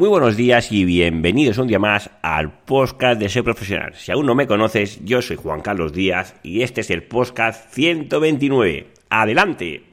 Muy buenos días y bienvenidos un día más al podcast de Ser Profesional. Si aún no me conoces, yo soy Juan Carlos Díaz y este es el podcast 129. ¡Adelante!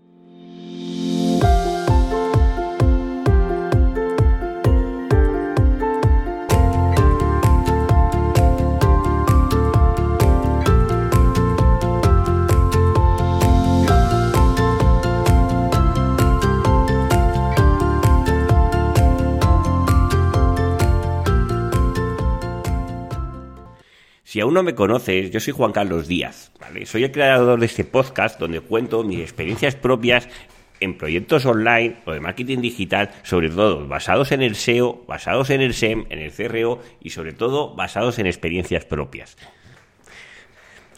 Si aún no me conoces, yo soy Juan Carlos Díaz, ¿vale? Soy el creador de este podcast donde cuento mis experiencias propias en proyectos online o de marketing digital, sobre todo basados en el SEO, basados en el SEM, en el CRO y sobre todo basados en experiencias propias.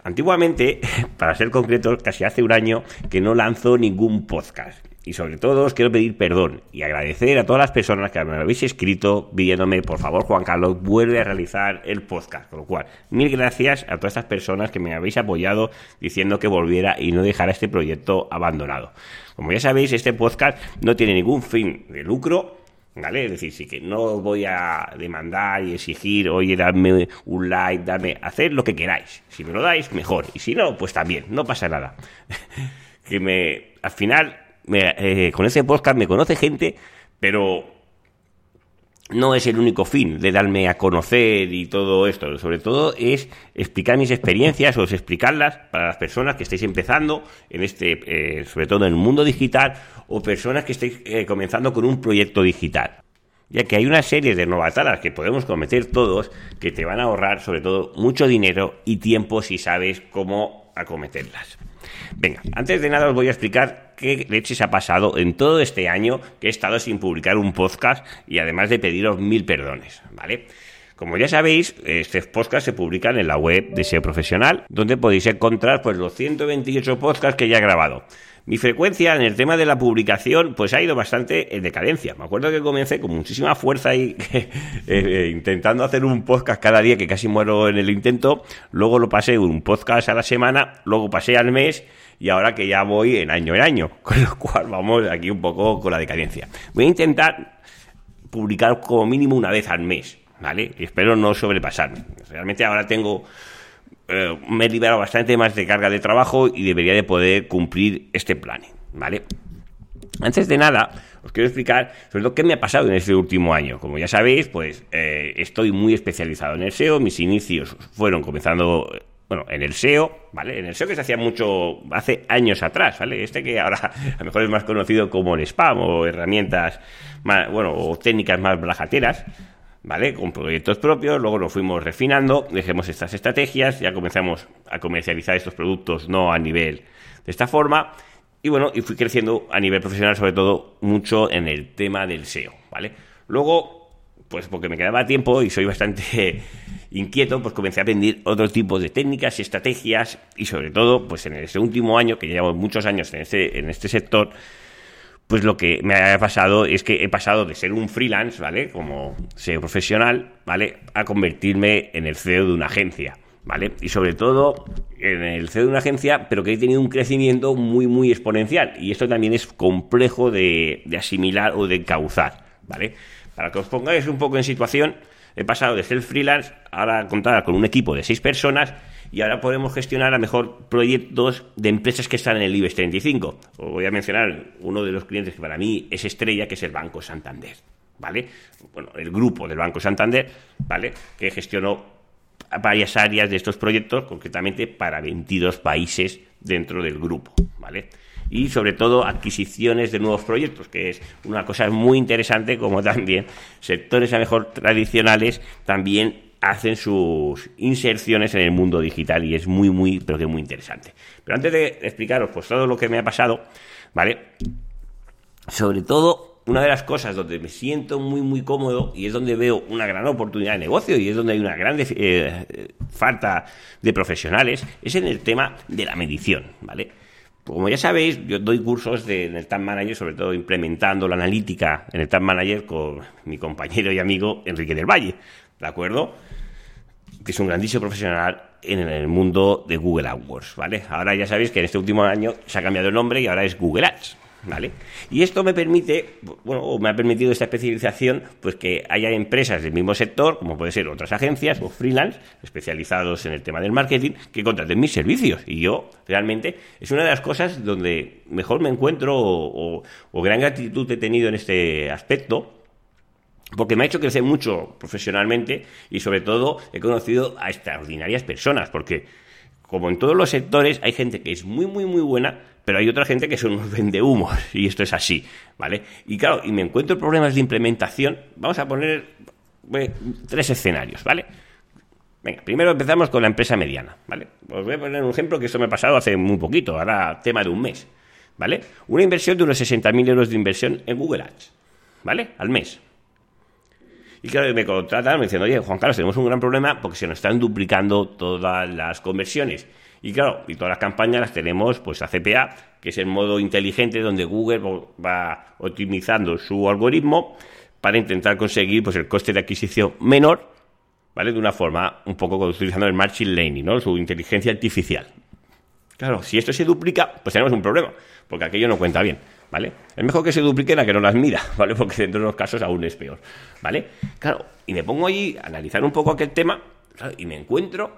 Antiguamente, para ser concreto, casi hace un año que no lanzo ningún podcast. Y sobre todo os quiero pedir perdón y agradecer a todas las personas que me habéis escrito pidiéndome, por favor, Juan Carlos, vuelve a realizar el podcast. Con lo cual, mil gracias a todas estas personas que me habéis apoyado diciendo que volviera y no dejara este proyecto abandonado. Como ya sabéis, este podcast no tiene ningún fin de lucro, ¿Vale? Es decir, sí que no voy a demandar y exigir, oye, dame un like, dame, hacer lo que queráis. Si me lo dais, mejor. Y si no, pues también, no pasa nada. que me, al final, eh, con ese podcast me conoce gente, pero no es el único fin de darme a conocer y todo esto. Sobre todo es explicar mis experiencias o explicarlas para las personas que estáis empezando en este, eh, sobre todo en el mundo digital o personas que estáis eh, comenzando con un proyecto digital. Ya que hay una serie de novatadas que podemos cometer todos que te van a ahorrar sobre todo mucho dinero y tiempo si sabes cómo acometerlas. Venga, antes de nada os voy a explicar qué leches ha pasado en todo este año que he estado sin publicar un podcast y además de pediros mil perdones, ¿vale? Como ya sabéis, este podcast se publican en la web de SEO Profesional, donde podéis encontrar pues los 128 podcasts que ya he grabado. Mi frecuencia en el tema de la publicación pues ha ido bastante en decadencia. Me acuerdo que comencé con muchísima fuerza y eh, intentando hacer un podcast cada día que casi muero en el intento. Luego lo pasé un podcast a la semana, luego pasé al mes y ahora que ya voy en año en año. Con lo cual vamos aquí un poco con la decadencia. Voy a intentar publicar como mínimo una vez al mes, ¿vale? Y espero no sobrepasarme. Realmente ahora tengo eh, me he liberado bastante más de carga de trabajo y debería de poder cumplir este plan, ¿vale? Antes de nada, os quiero explicar sobre todo qué me ha pasado en este último año. Como ya sabéis, pues eh, estoy muy especializado en el SEO. Mis inicios fueron comenzando, bueno, en el SEO, ¿vale? En el SEO que se hacía mucho hace años atrás, ¿vale? Este que ahora a lo mejor es más conocido como el spam o herramientas, más, bueno, o técnicas más blajateras, ¿vale? Con proyectos propios, luego lo fuimos refinando, dejemos estas estrategias, ya comenzamos a comercializar estos productos no a nivel de esta forma, y bueno, y fui creciendo a nivel profesional, sobre todo mucho en el tema del SEO, ¿vale? Luego, pues porque me quedaba tiempo y soy bastante inquieto, pues comencé a aprender otro tipo de técnicas y estrategias, y sobre todo, pues en este último año, que llevo muchos años en este, en este sector, pues lo que me ha pasado es que he pasado de ser un freelance, ¿vale? Como SEO profesional, ¿vale? A convertirme en el CEO de una agencia, ¿vale? Y sobre todo en el CEO de una agencia, pero que he tenido un crecimiento muy, muy exponencial. Y esto también es complejo de, asimilar o de encauzar, ¿vale? Para que os pongáis un poco en situación, he pasado de ser freelance ahora contar con un equipo de seis personas y ahora podemos gestionar a mejor proyectos de empresas que están en el IBEX 35. Os voy a mencionar uno de los clientes que para mí es estrella, que es el Banco Santander. ¿Vale? Bueno, el grupo del Banco Santander, ¿vale? Que gestionó varias áreas de estos proyectos, concretamente para 22 países dentro del grupo, ¿vale? Y sobre todo adquisiciones de nuevos proyectos, que es una cosa muy interesante, como también sectores a mejor tradicionales también hacen sus inserciones en el mundo digital y es muy, muy, pero que muy interesante. Pero antes de explicaros pues todo lo que me ha pasado, ¿vale? Sobre todo, una de las cosas donde me siento muy, muy cómodo y es donde veo una gran oportunidad de negocio y es donde hay una gran eh, falta de profesionales, es en el tema de la medición, ¿vale? Como ya sabéis, yo doy cursos de, en el Tag Manager, sobre todo implementando la analítica en el Tag Manager con mi compañero y amigo Enrique del Valle, ¿de acuerdo? Que es un grandísimo profesional en el mundo de Google AdWords, ¿vale? Ahora ya sabéis que en este último año se ha cambiado el nombre y ahora es Google Ads, ¿Vale? Y esto me permite, bueno, o me ha permitido esta especialización, pues que haya empresas del mismo sector, como puede ser otras agencias o freelance, especializados en el tema del marketing, que contraten mis servicios. Y yo, realmente, es una de las cosas donde mejor me encuentro o, o gran gratitud he tenido en este aspecto, porque me ha hecho crecer mucho profesionalmente y sobre todo he conocido a extraordinarias personas, porque como en todos los sectores hay gente que es muy, muy, muy buena, pero hay otra gente que son unos vendehumos, y esto es así, ¿vale? Y claro, y me encuentro problemas de implementación, vamos a poner tres escenarios, ¿vale? Venga, primero empezamos con la empresa mediana, ¿vale? Os voy a poner un ejemplo que esto me ha pasado hace muy poquito, ahora tema de un mes, ¿vale? Una inversión de unos 60.000 euros de inversión en Google Ads, ¿vale? Al mes. Y claro, me contratan me dicen, oye, Juan Carlos, tenemos un gran problema porque se nos están duplicando todas las conversiones. Y claro, y todas las campañas las tenemos pues a CPA, que es el modo inteligente donde Google va optimizando su algoritmo para intentar conseguir pues el coste de adquisición menor, ¿vale? De una forma un poco utilizando el machine learning, ¿no? Su inteligencia artificial. Claro, si esto se duplica, pues tenemos un problema, porque aquello no cuenta bien, ¿vale? Es mejor que se dupliquen a que no las mida, ¿vale? Porque dentro de los casos aún es peor, ¿vale? Claro, y me pongo allí a analizar un poco aquel tema, y me encuentro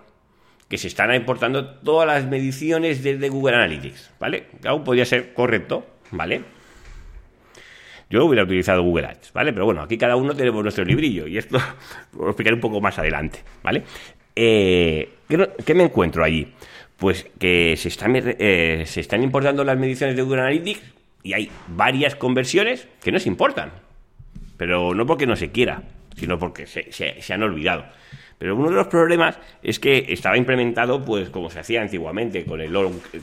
que se están importando todas las mediciones desde Google Analytics, ¿vale? aún podría ser correcto, ¿vale? Yo hubiera utilizado Google Ads, ¿vale? Pero bueno, aquí cada uno tenemos nuestro librillo y esto lo explicaré un poco más adelante, ¿vale? Eh, ¿qué, me encuentro allí? Pues que se están, eh, se están importando las mediciones de Google Analytics y hay varias conversiones que no se importan, pero no porque no se quiera, sino porque se han olvidado. Pero uno de los problemas es que estaba implementado, pues como se hacía antiguamente con el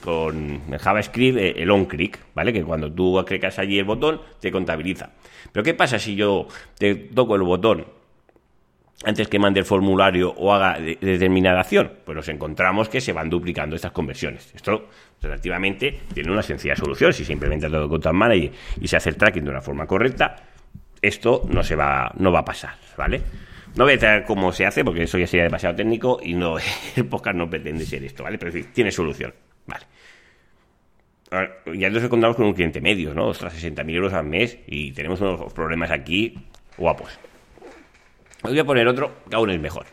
con JavaScript, eh, el onClick, ¿vale? Que cuando tú clicas allí el botón, te contabiliza. Pero ¿qué pasa si yo te toco el botón antes que mande el formulario o haga determinada acción? Pues nos encontramos que se van duplicando estas conversiones. Esto relativamente tiene una sencilla solución. Si se implementa todo con Manager y se hace el tracking de una forma correcta, esto no se va, no va a pasar, ¿vale? No voy a decir cómo se hace, porque eso ya sería demasiado técnico y no, el podcast no pretende ser esto, ¿vale? Pero tiene solución, ¿vale? ya nos contamos con un cliente medio, ¿no? Ostras, 60.000 euros al mes y tenemos unos problemas aquí guapos. Os voy a poner otro que aún es mejor.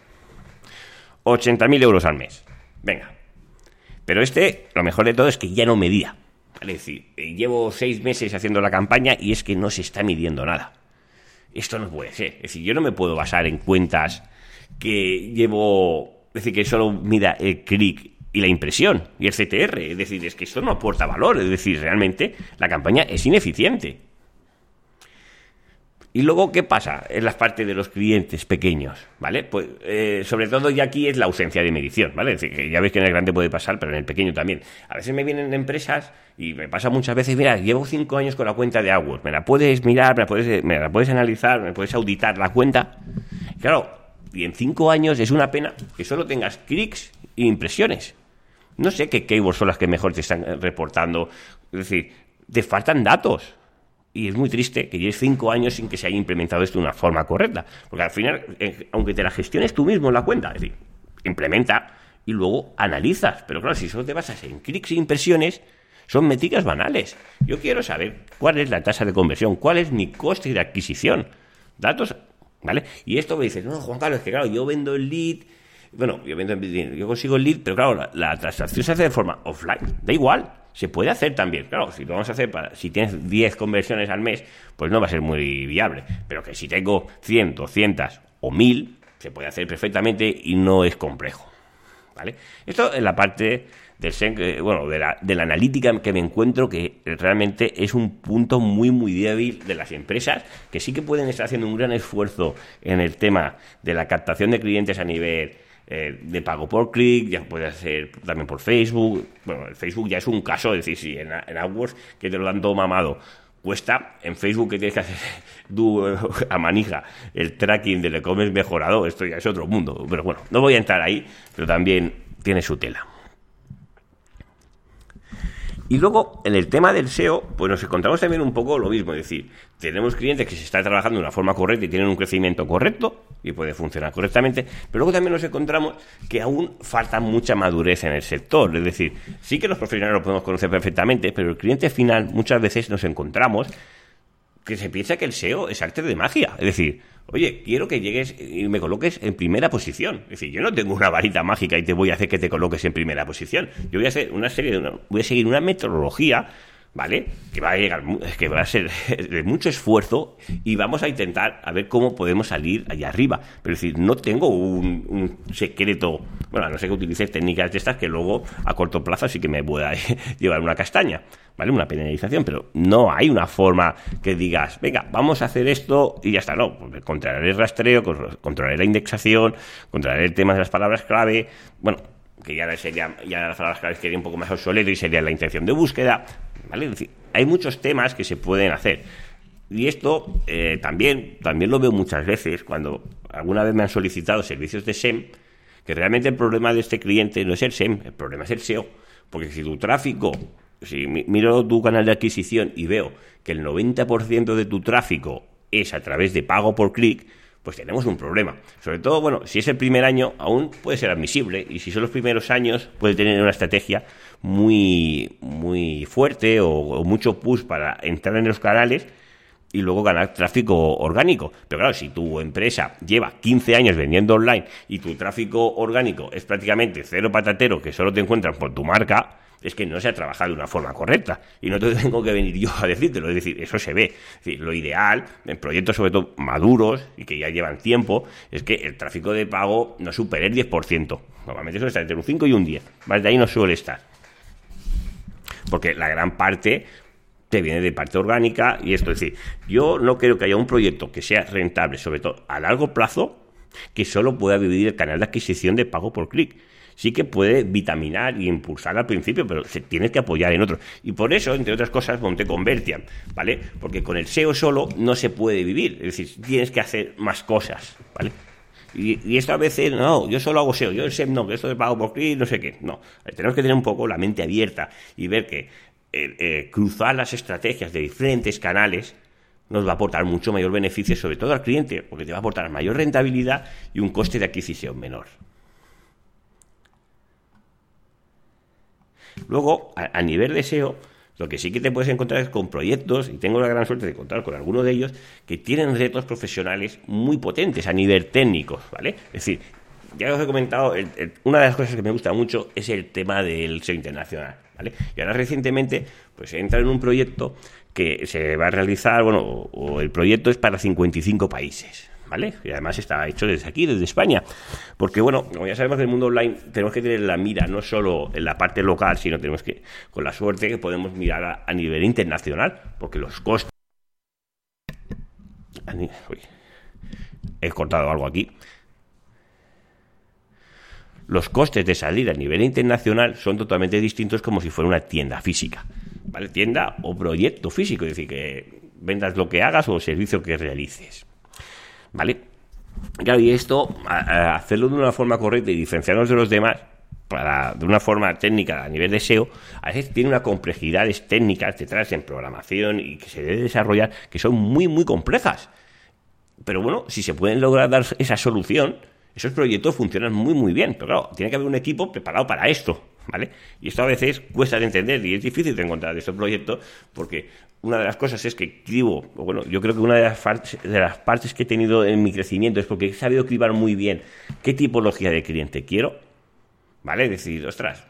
80.000 euros al mes. Venga. Pero este, lo mejor de todo es que ya no medía. Es decir, llevo seis meses haciendo la campaña y es que no se está midiendo nada esto no puede ser. Es decir, yo no me puedo basar en cuentas que llevo, es decir, que solo mida el clic y la impresión y el CTR. Es decir, es que esto no aporta valor. Es decir, realmente la campaña es ineficiente. Y luego, ¿qué pasa en las partes de los clientes pequeños? ¿Vale? Pues eh, sobre todo ya aquí es la ausencia de medición, ¿vale? Es decir, ya veis que en el grande puede pasar, pero en el pequeño también. A veces me vienen empresas y me pasa muchas veces, mira, llevo cinco años con la cuenta de AdWords, ¿me la puedes mirar, me la puedes, me la puedes analizar, me puedes auditar la cuenta? Claro, y en cinco años es una pena que solo tengas clics e impresiones. No sé qué keywords son las que mejor te están reportando. Es decir, te faltan datos. Y es muy triste que lleves cinco años sin que se haya implementado esto de una forma correcta. Porque al final, eh, aunque te la gestiones tú mismo en la cuenta, es decir, implementa y luego analizas. Pero claro, si solo te basas en clics e impresiones, son métricas banales. Yo quiero saber cuál es la tasa de conversión, cuál es mi coste de adquisición. Datos, ¿vale? Y esto me dice, no, Juan Carlos, es que claro, yo vendo el lead. Bueno, yo, vendo, yo consigo el lead, pero claro, la, la transacción se hace de forma offline. Da igual se puede hacer también. Claro, si lo vamos a hacer para, si tienes 10 conversiones al mes, pues no va a ser muy viable. Pero que si tengo 100, 200 o 1000, se puede hacer perfectamente y no es complejo. ¿Vale? Esto es la parte del bueno, de la, de la analítica que me encuentro que realmente es un punto muy muy débil de las empresas que sí que pueden estar haciendo un gran esfuerzo en el tema de la captación de clientes a nivel eh, de pago por clic, ya puede ser también por Facebook. Bueno, el Facebook ya es un caso, es decir, si en, en AdWords que te lo dan todo mamado cuesta, en Facebook que tienes que hacer a manija el tracking del e-commerce mejorado, esto ya es otro mundo. Pero bueno, no voy a entrar ahí, pero también tiene su tela. Y luego, en el tema del SEO, pues nos encontramos también un poco lo mismo. Es decir, tenemos clientes que se están trabajando de una forma correcta y tienen un crecimiento correcto y puede funcionar correctamente, pero luego también nos encontramos que aún falta mucha madurez en el sector. Es decir, sí que los profesionales lo podemos conocer perfectamente, pero el cliente final muchas veces nos encontramos que se piensa que el SEO es arte de magia. Es decir, oye, quiero que llegues y me coloques en primera posición. Es decir, yo no tengo una varita mágica y te voy a hacer que te coloques en primera posición. Yo voy a hacer una serie de voy a seguir una metodología ¿vale? Que va a llegar, que va a ser de mucho esfuerzo y vamos a intentar a ver cómo podemos salir allá arriba. Pero es decir, no tengo un, secreto, bueno, a no sé que utilice técnicas de estas que luego a corto plazo sí que me pueda llevar una castaña, ¿vale? Una penalización, pero no hay una forma que digas, venga, vamos a hacer esto y ya está, no, pues controlar el rastreo, controlar la indexación, controlar el tema de las palabras clave, bueno, que ya sería, ya las palabras sería un poco más obsoleto y sería la intención de búsqueda, hay muchos temas que se pueden hacer. Y esto eh, también, también lo veo muchas veces cuando alguna vez me han solicitado servicios de SEM, que realmente el problema de este cliente no es el SEM, el problema es el SEO. Porque si tu tráfico, si miro tu canal de adquisición y veo que el 90% de tu tráfico es a través de pago por clic, pues tenemos un problema. Sobre todo, bueno, si es el primer año, aún puede ser admisible, y si son los primeros años, puede tener una estrategia muy, muy fuerte o, mucho push para entrar en los canales y luego ganar tráfico orgánico. Pero claro, si tu empresa lleva 15 años vendiendo online y tu tráfico orgánico es prácticamente cero patatero que solo te encuentran por tu marca, es que no se ha trabajado de una forma correcta. Y no te tengo que venir yo a decírtelo, es decir, eso se ve. lo ideal, en proyectos sobre todo maduros y que ya llevan tiempo, es que el tráfico de pago no supere el 10%. Normalmente suele estar entre un 5 y un 10. Más de ahí no suele estar. Porque la gran parte te viene de parte orgánica y esto es decir, yo no creo que haya un proyecto que sea rentable, sobre todo a largo plazo, que solo pueda vivir el canal de adquisición de pago por clic sí que puede vitaminar y impulsar al principio, pero se tiene que apoyar en otro. Y por eso, entre otras cosas, Monte Convertian, ¿vale? Porque con el SEO solo no se puede vivir, es decir, tienes que hacer más cosas, ¿vale? Y, esto a veces, no, yo solo hago SEO, yo el SEO no, que esto de pago por clic, no sé qué. No, tenemos que tener un poco la mente abierta y ver que eh, eh, cruzar las estrategias de diferentes canales nos va a aportar mucho mayor beneficio, sobre todo al cliente, porque te va a aportar mayor rentabilidad y un coste de adquisición menor. Luego, a, nivel de SEO, lo que sí que te puedes encontrar es con proyectos, y tengo la gran suerte de contar con algunos de ellos, que tienen retos profesionales muy potentes a nivel técnico, ¿vale? Es decir, ya os he comentado, una de las cosas que me gusta mucho es el tema del SEO internacional, ¿vale? Y ahora recientemente, pues he entrado en un proyecto que se va a realizar, bueno, o el proyecto es para 55 países, Y además está hecho desde aquí, desde España. Porque, bueno, como ya sabemos del mundo online, tenemos que tener la mira no solo en la parte local, sino tenemos que, con la suerte que podemos mirar a, nivel internacional, porque los costes... he cortado algo aquí. Los costes de salir a nivel internacional son totalmente distintos como si fuera una tienda física. ¿Vale? Tienda o proyecto físico, es decir, que vendas lo que hagas o servicio que realices. ¿Vale? Claro, y esto, hacerlo de una forma correcta y diferenciarnos de los demás, para, de una forma técnica a nivel de SEO, a veces tiene una complejidades técnicas detrás en programación y que se debe desarrollar que son muy, muy complejas. Pero bueno, si se pueden lograr dar esa solución, esos proyectos funcionan muy, muy bien. Pero claro, tiene que haber un equipo preparado para esto. ¿Vale? Y esto a veces cuesta de entender y es difícil de encontrar estos proyectos porque una de las cosas es que cribo, bueno, yo creo que una de las, partes que he tenido en mi crecimiento es porque he sabido cribar muy bien. Qué tipología de cliente quiero, ¿vale? Es decir, ostras,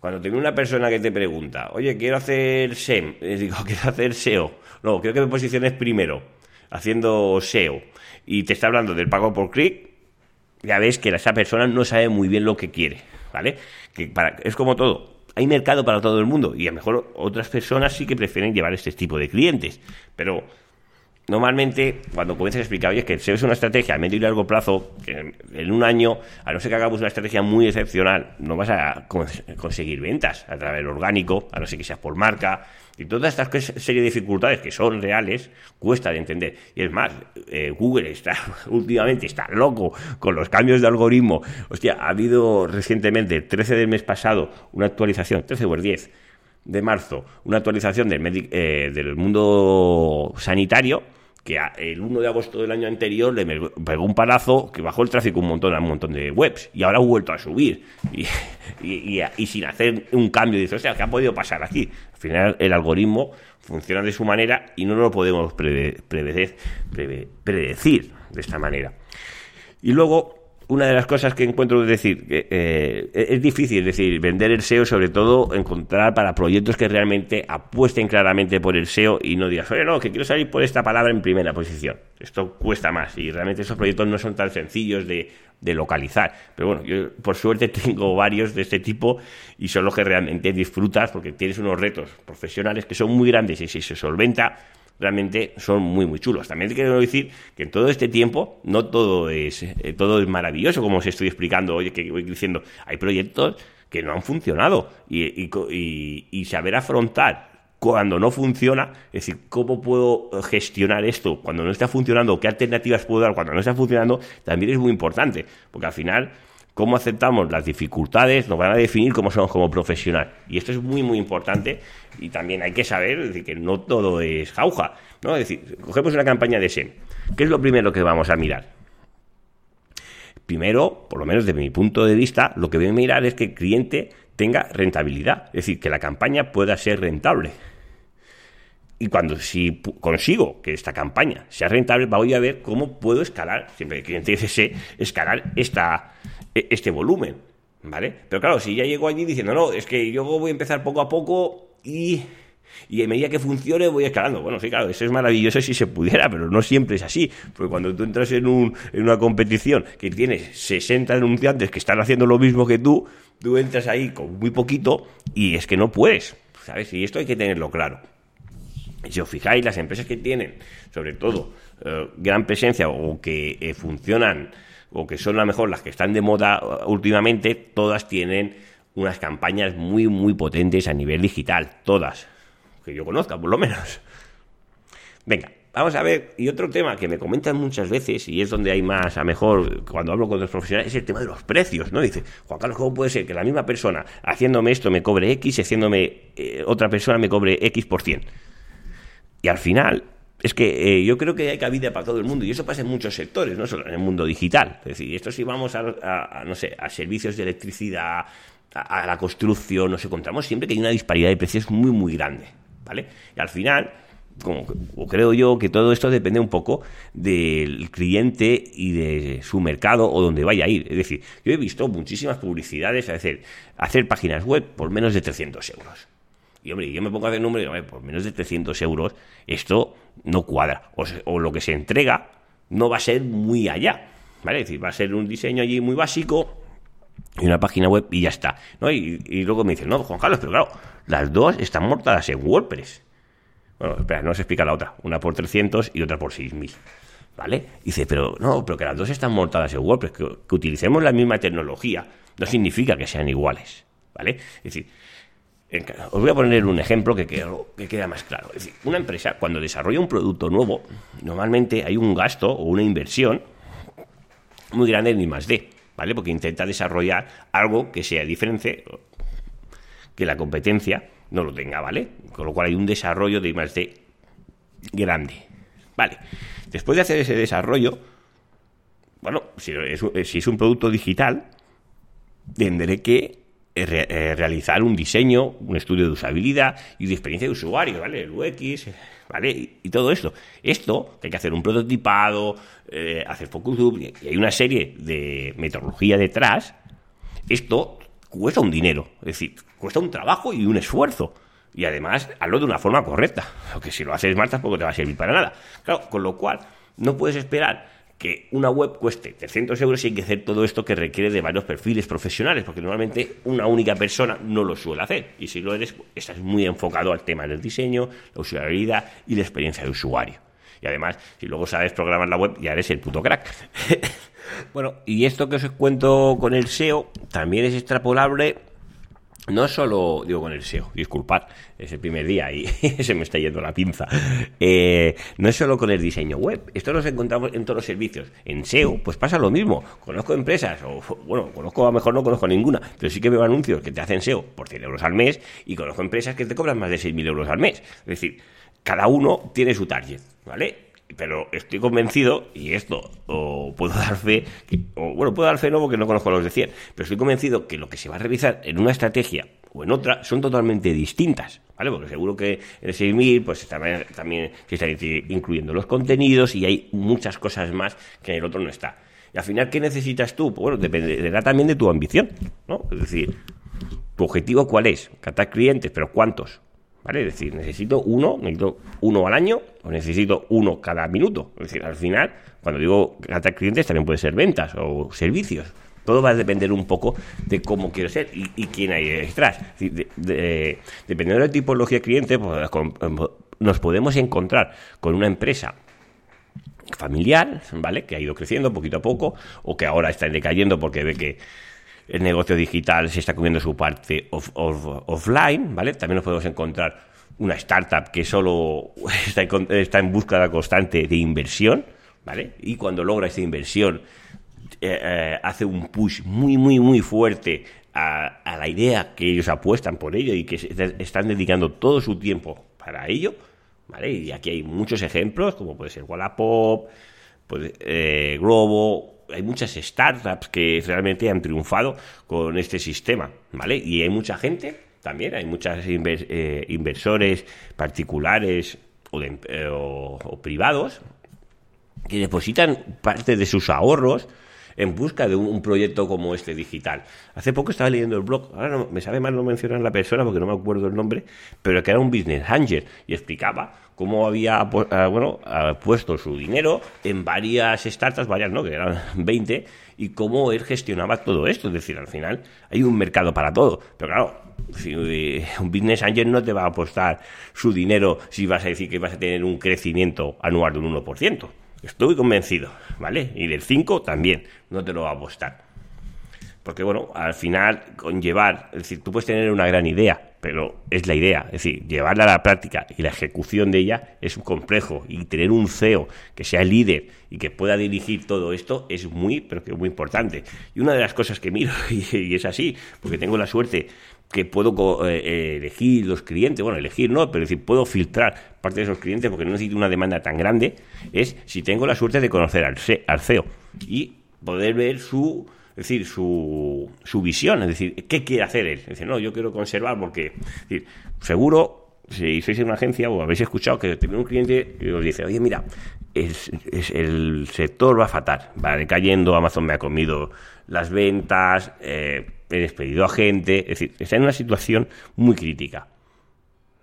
cuando tengo una persona que te pregunta, oye, quiero hacer SEM, les digo, quiero hacer SEO, no, quiero que me posiciones primero haciendo SEO y te está hablando del pago por clic, ya ves que esa persona no sabe muy bien lo que quiere, ¿vale? Que para, es como todo, hay mercado para todo el mundo y a lo mejor otras personas sí que prefieren llevar este tipo de clientes. Pero normalmente cuando comienzas a explicar, oye, que SEO es una estrategia a medio y largo plazo, que en un año, a no ser que hagamos una estrategia muy excepcional, no vas a conseguir ventas a través del orgánico, a no ser que seas por marca, y todas estas serie de dificultades que son reales, cuesta de entender. Y es más, eh, Google está últimamente está loco con los cambios de algoritmo. Hostia, ha habido recientemente, el 13 del mes pasado, una actualización, 13 o el 10, de marzo una actualización del, eh, del mundo sanitario que el 1 de agosto del año anterior le pegó un palazo que bajó el tráfico un montón a un montón de webs y ahora ha vuelto a subir y, y, sin hacer un cambio dice, o sea, ¿qué ha podido pasar aquí? Al final el algoritmo funciona de su manera y no lo podemos predecir de esta manera. Y luego una de las cosas que encuentro es decir, que, eh, es difícil, es decir, vender el SEO, sobre todo encontrar para proyectos que realmente apuesten claramente por el SEO y no digas, oye, no, que quiero salir por esta palabra en primera posición. Esto cuesta más y realmente esos proyectos no son tan sencillos de, de localizar. Pero bueno, yo por suerte tengo varios de este tipo y son los que realmente disfrutas porque tienes unos retos profesionales que son muy grandes y si se solventa realmente son muy muy chulos. También te quiero decir que en todo este tiempo no todo es eh, todo es maravilloso como os estoy explicando hoy que voy diciendo hay proyectos que no han funcionado. Y, y, saber afrontar cuando no funciona, es decir, cómo puedo gestionar esto cuando no está funcionando, qué alternativas puedo dar cuando no está funcionando, también es muy importante, porque al final cómo aceptamos las dificultades nos van a definir cómo somos como profesional. Y esto es muy, muy importante y también hay que saber que no todo es jauja. ¿no? Es decir, cogemos una campaña de SEM. ¿Qué es lo primero que vamos a mirar? Primero, por lo menos desde mi punto de vista, lo que voy a mirar es que el cliente tenga rentabilidad, es decir, que la campaña pueda ser rentable. Y cuando si consigo que esta campaña sea rentable, voy a ver cómo puedo escalar, siempre que el cliente dice escalar esta, este volumen, ¿vale? Pero claro, si ya llego allí diciendo, no, es que yo voy a empezar poco a poco y y a medida que funcione voy escalando. Bueno, sí, claro, eso es maravilloso si se pudiera, pero no siempre es así. Porque cuando tú entras en, un, en una competición que tienes 60 denunciantes que están haciendo lo mismo que tú, tú entras ahí con muy poquito y es que no puedes, ¿sabes? Y esto hay que tenerlo claro. Si os fijáis, las empresas que tienen, sobre todo, eh, gran presencia o que eh, funcionan o que son lo mejor las que están de moda uh, últimamente, todas tienen unas campañas muy, muy potentes a nivel digital, todas, que yo conozca por lo menos. Venga, vamos a ver, y otro tema que me comentan muchas veces, y es donde hay más, a mejor, cuando hablo con los profesionales, es el tema de los precios, ¿no? Dice, Juan Carlos, ¿cómo puede ser que la misma persona haciéndome esto me cobre X haciéndome eh, otra persona me cobre X por cien? Y al final, es que eh, yo creo que hay cabida para todo el mundo y eso pasa en muchos sectores, no solo en el mundo digital. Es decir, esto si vamos a, no sé, a servicios de electricidad, a, la construcción, nos encontramos siempre que hay una disparidad de precios muy, muy grande, ¿vale? Y al final, como, creo yo que todo esto depende un poco del cliente y de su mercado o donde vaya a ir. Es decir, yo he visto muchísimas publicidades, a hacer, hacer páginas web por menos de 300 euros. Y hombre, yo me pongo a hacer números y por menos de 300 euros, esto no cuadra. O, lo que se entrega no va a ser muy allá. ¿Vale? Es decir, va a ser un diseño allí muy básico y una página web y ya está. ¿no? Y, luego me dicen, no, Juan Carlos, pero claro, las dos están mortadas en WordPress. Bueno, espera, no se explica la otra. Una por 300 y otra por 6000. ¿Vale? dice, pero no, pero que las dos están montadas en WordPress, que utilicemos la misma tecnología, no significa que sean iguales. ¿Vale? Es decir, os voy a poner un ejemplo que, queda más claro. Es decir, una empresa, cuando desarrolla un producto nuevo, normalmente hay un gasto o una inversión muy grande en I más D, ¿vale? Porque intenta desarrollar algo que sea diferente, que la competencia no lo tenga, ¿vale? Con lo cual hay un desarrollo de I más D grande, ¿vale? Después de hacer ese desarrollo, bueno, si es, un producto digital, tendré que realizar un diseño, un estudio de usabilidad y de experiencia de usuario, ¿vale? El UX, ¿vale? Y, todo esto. Esto, que hay que hacer un prototipado, eh, hacer focus group, y hay una serie de metodología detrás, esto cuesta un dinero, es decir, cuesta un trabajo y un esfuerzo. Y además, hazlo de una forma correcta, porque si lo haces mal tampoco te va a servir para nada. Claro, con lo cual, no puedes esperar que una web cueste 300 euros y hay que hacer todo esto que requiere de varios perfiles profesionales, porque normalmente una única persona no lo suele hacer. Y si lo eres, estás muy enfocado al tema del diseño, la usabilidad y la experiencia de usuario. Y además, si luego sabes programar la web, ya eres el puto crack. bueno, y esto que os cuento con el SEO también es extrapolable no solo, digo con el SEO, disculpad, es el primer día y se me está yendo la pinza. Eh, no es solo con el diseño web, esto nos encontramos en todos los servicios. En SEO, pues pasa lo mismo. Conozco empresas, o bueno, conozco, a lo mejor no conozco ninguna, pero sí que veo anuncios que te hacen SEO por 100 euros al mes y conozco empresas que te cobran más de 6.000 euros al mes. Es decir, cada uno tiene su target, ¿vale? Pero estoy convencido, y esto o puedo dar fe, o bueno, puedo dar fe no porque no conozco los de 100, pero estoy convencido que lo que se va a realizar en una estrategia o en otra son totalmente distintas, ¿vale? Porque seguro que en el 6000 pues también, también se están incluyendo los contenidos y hay muchas cosas más que en el otro no está. Y al final, ¿qué necesitas tú? Pues bueno, dependerá también de tu ambición, ¿no? Es decir, ¿tu objetivo cuál es? Captar clientes, pero ¿cuántos? ¿Vale? Es decir, necesito uno, necesito uno al año o necesito uno cada minuto. Es decir, al final, cuando digo tratar clientes, también puede ser ventas o servicios. Todo va a depender un poco de cómo quiero ser y, quién hay detrás. dependiendo de la tipología de cliente, pues, nos podemos encontrar con una empresa familiar, ¿vale? Que ha ido creciendo poquito a poco o que ahora está decayendo porque ve que el negocio digital se está comiendo su parte offline, ¿vale? También nos podemos encontrar una startup que solo está en, está en búsqueda constante de inversión, ¿vale? Y cuando logra esa inversión eh, eh, hace un push muy, muy, muy fuerte a, la idea que ellos apuestan por ello y que están dedicando todo su tiempo para ello, ¿vale? Y aquí hay muchos ejemplos, como puede ser Wallapop, pues, Globo, hay muchas startups que realmente han triunfado con este sistema, ¿vale? Y hay mucha gente también, hay muchos eh, inversores particulares eh, o, privados que depositan parte de sus ahorros en busca de un, proyecto como este digital. Hace poco estaba leyendo el blog, ahora no, me sabe mal no mencionar la persona porque no me acuerdo el nombre, pero que era un business angel y explicaba cómo había ah, bueno, ah, puesto su dinero en varias startups, varias no, que eran 20, y cómo él gestionaba todo esto. Es decir, al final hay un mercado para todo. Pero claro, si eh, un business angel no te va a apostar su dinero si vas a decir que vas a tener un crecimiento anual de un 1%. Estoy convencido, ¿vale? Y del 5 también, no te lo va a apostar. Porque bueno, al final, conllevar, es decir, tú puedes tener una gran idea, pero es la idea, es decir, llevarla a la práctica y la ejecución de ella es un complejo y tener un CEO que sea líder y que pueda dirigir todo esto es muy, pero que muy importante. Y una de las cosas que miro, y, es así, porque tengo la suerte que puedo eh, eh, elegir los clientes, bueno, elegir no, pero decir, puedo filtrar parte de esos clientes porque no necesito una demanda tan grande, es si tengo la suerte de conocer al, al CEO y poder ver su es decir, su, su visión, es decir, ¿qué quiere hacer él? Es decir, no, yo quiero conservar porque, seguro, si sois en una agencia o habéis escuchado que tiene un cliente y os dice, oye, mira, es, el sector va fatal, va decayendo, Amazon me ha comido las ventas, eh, he despedido a gente, es decir, está en una situación muy crítica,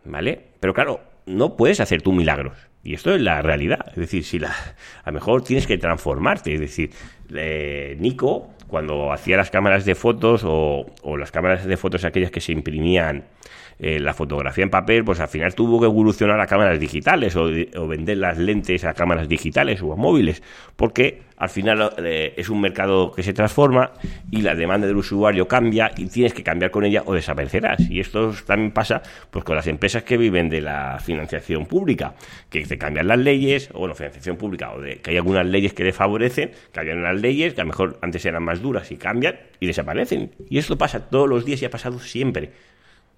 ¿vale? Pero claro, no puedes hacer tú milagros. Y esto es la realidad. Es decir, si la, a lo mejor tienes que transformarte. Es decir, eh, Nico cuando hacía las cámaras de fotos o, o las cámaras de fotos aquellas que se imprimían eh, la fotografía en papel, pues al final tuvo que evolucionar a cámaras digitales o, vender las lentes a cámaras digitales o a móviles, porque al final eh, es un mercado que se transforma y la demanda del usuario cambia y tienes que cambiar con ella o desaparecerás. Y esto también pasa pues con las empresas que viven de la financiación pública, que te cambian las leyes, o bueno, financiación pública, o de que hay algunas leyes que le favorecen, cambian las leyes, que a lo mejor antes eran más duras y cambian y desaparecen. Y esto pasa todos los días y ha pasado siempre.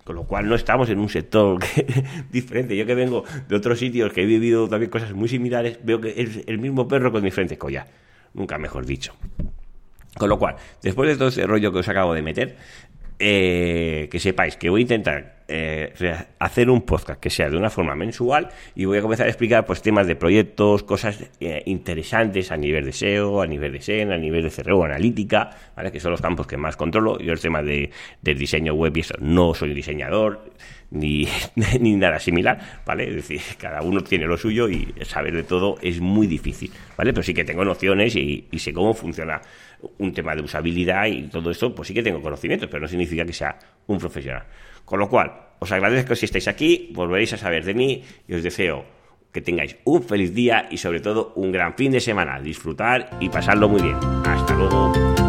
Con lo cual no estamos en un sector diferente. Yo que vengo de otros sitios que he vivido también cosas muy similares, veo que es el mismo perro con diferentes collas. Nunca mejor dicho. Con lo cual, después de todo ese rollo que os acabo de meter, eh, que sepáis que voy a intentar eh, hacer un podcast que sea de una forma mensual y voy a comenzar a explicar pues temas de proyectos, cosas eh, interesantes a nivel de SEO, a nivel de SEN, a nivel de CRO, analítica, ¿vale? que son los campos que más controlo. Yo el tema de, del diseño web y eso, no soy diseñador ni, nada similar, ¿vale? Es decir, cada uno tiene lo suyo y saber de todo es muy difícil, ¿vale? Pero sí que tengo nociones y, y sé cómo funciona un tema de usabilidad y todo esto, pues sí que tengo conocimientos, pero no significa que sea un profesional. Con lo cual, os agradezco si estáis aquí, volveréis a saber de mí y os deseo que tengáis un feliz día y sobre todo un gran fin de semana. Disfrutar y pasarlo muy bien. Hasta luego.